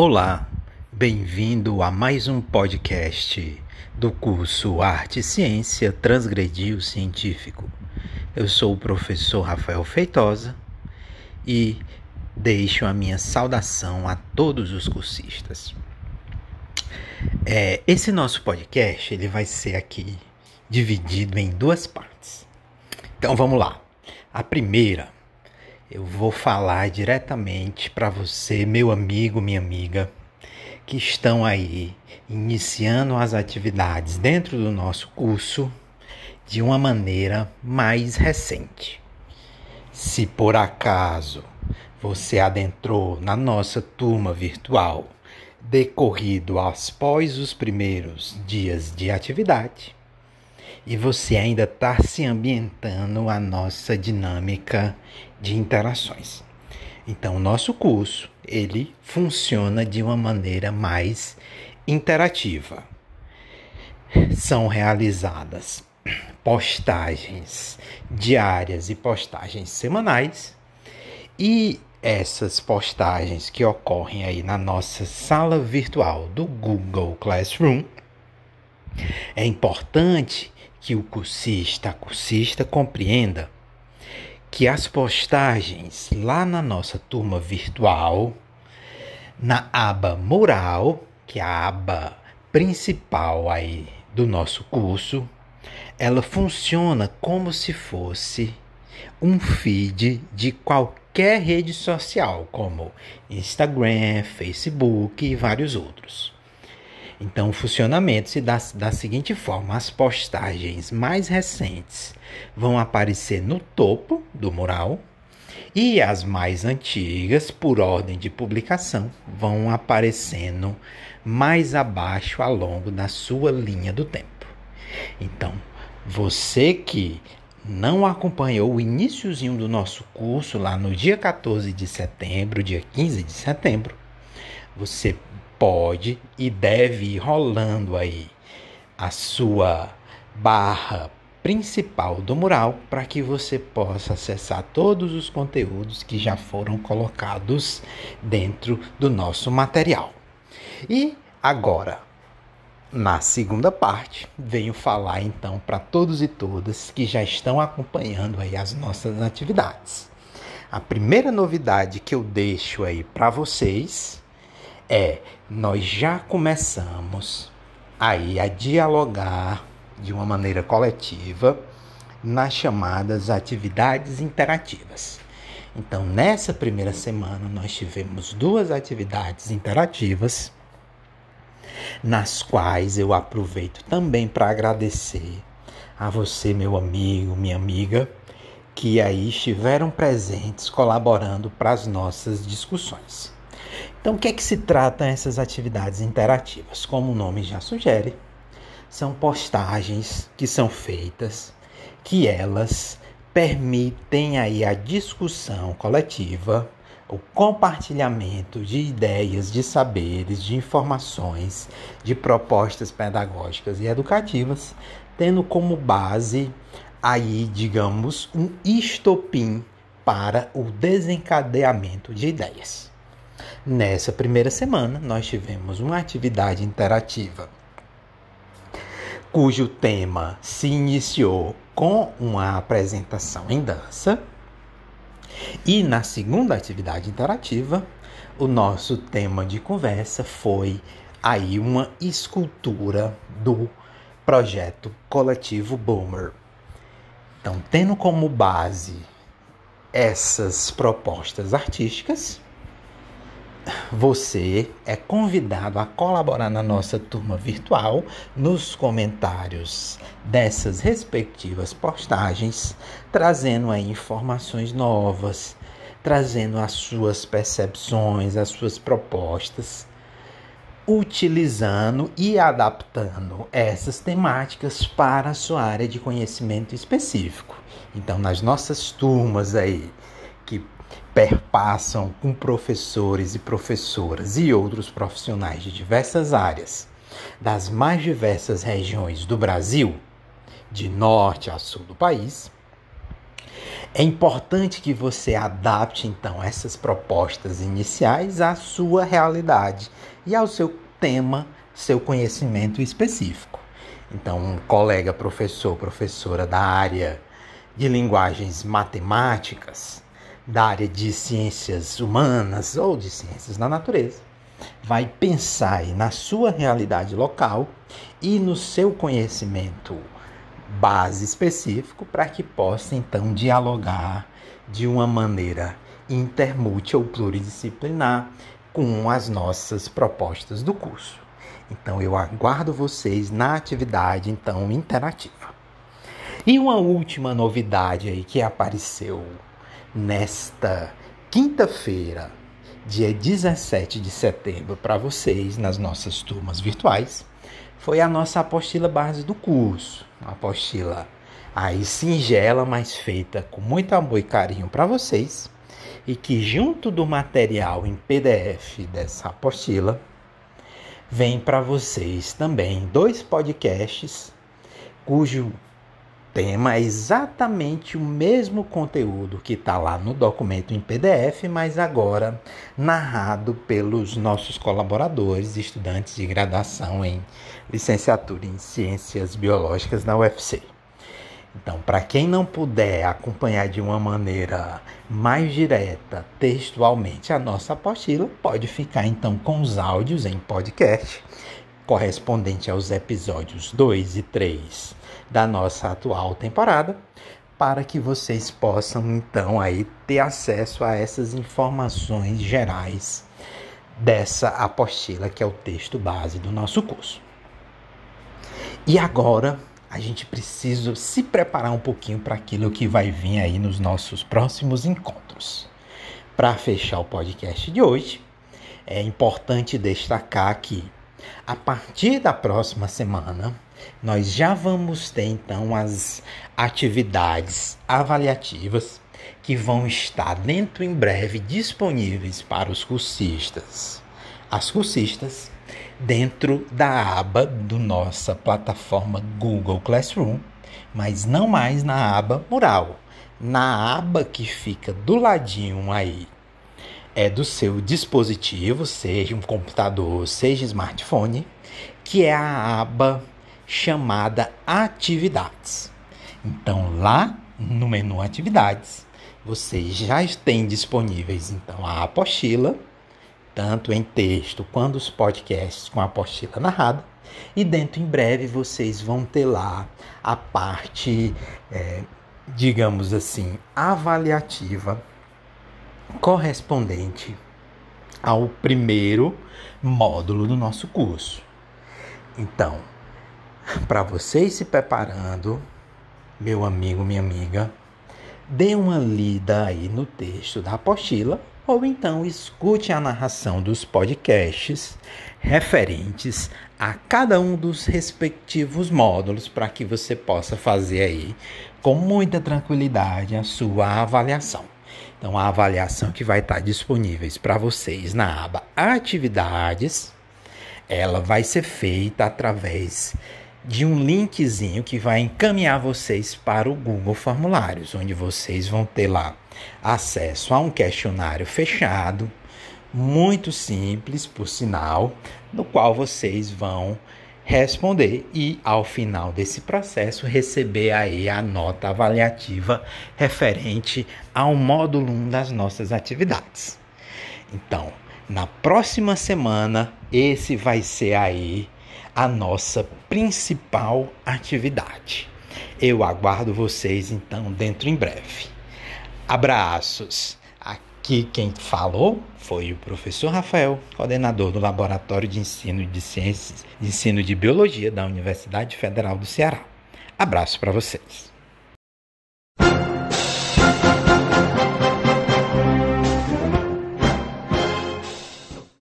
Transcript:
Olá, bem-vindo a mais um podcast do curso Arte Ciência Transgredir o Científico. Eu sou o professor Rafael Feitosa e deixo a minha saudação a todos os cursistas. É, esse nosso podcast ele vai ser aqui dividido em duas partes. Então vamos lá. A primeira eu vou falar diretamente para você, meu amigo, minha amiga, que estão aí iniciando as atividades dentro do nosso curso de uma maneira mais recente. Se por acaso você adentrou na nossa turma virtual decorrido após os primeiros dias de atividade, e você ainda está se ambientando a nossa dinâmica de interações. Então, o nosso curso ele funciona de uma maneira mais interativa. São realizadas postagens diárias e postagens semanais e essas postagens que ocorrem aí na nossa sala virtual do Google Classroom é importante que o cursista, a cursista compreenda que as postagens lá na nossa turma virtual, na aba Mural, que é a aba principal aí do nosso curso, ela funciona como se fosse um feed de qualquer rede social, como Instagram, Facebook e vários outros. Então, o funcionamento se dá da seguinte forma: as postagens mais recentes vão aparecer no topo do mural e as mais antigas, por ordem de publicação, vão aparecendo mais abaixo ao longo da sua linha do tempo. Então, você que não acompanhou o iníciozinho do nosso curso lá no dia 14 de setembro, dia 15 de setembro, você pode e deve ir rolando aí a sua barra principal do mural para que você possa acessar todos os conteúdos que já foram colocados dentro do nosso material. E agora, na segunda parte, venho falar então para todos e todas que já estão acompanhando aí as nossas atividades. A primeira novidade que eu deixo aí para vocês é nós já começamos aí a dialogar de uma maneira coletiva nas chamadas atividades interativas. Então, nessa primeira semana, nós tivemos duas atividades interativas, nas quais eu aproveito também para agradecer a você, meu amigo, minha amiga, que aí estiveram presentes colaborando para as nossas discussões. Então, o que é que se trata essas atividades interativas? Como o nome já sugere, são postagens que são feitas que elas permitem aí a discussão coletiva, o compartilhamento de ideias, de saberes, de informações, de propostas pedagógicas e educativas, tendo como base aí, digamos, um estopim para o desencadeamento de ideias. Nessa primeira semana, nós tivemos uma atividade interativa cujo tema se iniciou com uma apresentação em dança. E na segunda atividade interativa, o nosso tema de conversa foi aí uma escultura do projeto coletivo Boomer. Então, tendo como base essas propostas artísticas, você é convidado a colaborar na nossa turma virtual nos comentários dessas respectivas postagens, trazendo aí informações novas, trazendo as suas percepções, as suas propostas, utilizando e adaptando essas temáticas para a sua área de conhecimento específico. Então, nas nossas turmas aí que perpassam com professores e professoras e outros profissionais de diversas áreas, das mais diversas regiões do Brasil, de norte a sul do país, É importante que você adapte então essas propostas iniciais à sua realidade e ao seu tema, seu conhecimento específico. Então, um colega professor, professora da área de linguagens matemáticas, da área de ciências humanas ou de ciências da natureza, vai pensar na sua realidade local e no seu conhecimento base específico para que possa então dialogar de uma maneira intermulti ou pluridisciplinar com as nossas propostas do curso. Então eu aguardo vocês na atividade então interativa. E uma última novidade aí que apareceu nesta quinta-feira, dia 17 de setembro, para vocês nas nossas turmas virtuais, foi a nossa apostila base do curso. Uma apostila aí singela, mas feita com muito amor e carinho para vocês. E que junto do material em PDF dessa apostila, vem para vocês também dois podcasts cujo tema é exatamente o mesmo conteúdo que está lá no documento em PDF, mas agora narrado pelos nossos colaboradores, estudantes de graduação em licenciatura em Ciências Biológicas na UFC. Então, para quem não puder acompanhar de uma maneira mais direta, textualmente, a nossa apostila, pode ficar então com os áudios em podcast, correspondente aos episódios 2 e 3 da nossa atual temporada, para que vocês possam então aí ter acesso a essas informações gerais dessa apostila que é o texto base do nosso curso. E agora a gente precisa se preparar um pouquinho para aquilo que vai vir aí nos nossos próximos encontros. Para fechar o podcast de hoje, é importante destacar que a partir da próxima semana nós já vamos ter então as atividades avaliativas que vão estar dentro em breve disponíveis para os cursistas. As cursistas dentro da aba do nossa plataforma Google Classroom, mas não mais na aba Mural, na aba que fica do ladinho aí é do seu dispositivo, seja um computador, seja smartphone, que é a aba chamada Atividades. Então, lá no menu Atividades, vocês já têm disponíveis então a apostila, tanto em texto quanto os podcasts com a apostila narrada. E dentro em breve vocês vão ter lá a parte, é, digamos assim, avaliativa correspondente ao primeiro módulo do nosso curso. Então, para vocês se preparando, meu amigo, minha amiga, dê uma lida aí no texto da apostila ou então escute a narração dos podcasts referentes a cada um dos respectivos módulos para que você possa fazer aí com muita tranquilidade a sua avaliação. Então, a avaliação que vai estar disponível para vocês na aba Atividades, ela vai ser feita através de um linkzinho que vai encaminhar vocês para o Google Formulários, onde vocês vão ter lá acesso a um questionário fechado, muito simples, por sinal, no qual vocês vão responder e ao final desse processo receber aí a nota avaliativa referente ao módulo 1 das nossas atividades. Então, na próxima semana, esse vai ser aí a nossa principal atividade. Eu aguardo vocês então dentro em breve. Abraços. Aqui quem falou foi o professor Rafael, coordenador do Laboratório de Ensino de Ciências, de Ensino de Biologia da Universidade Federal do Ceará. Abraço para vocês.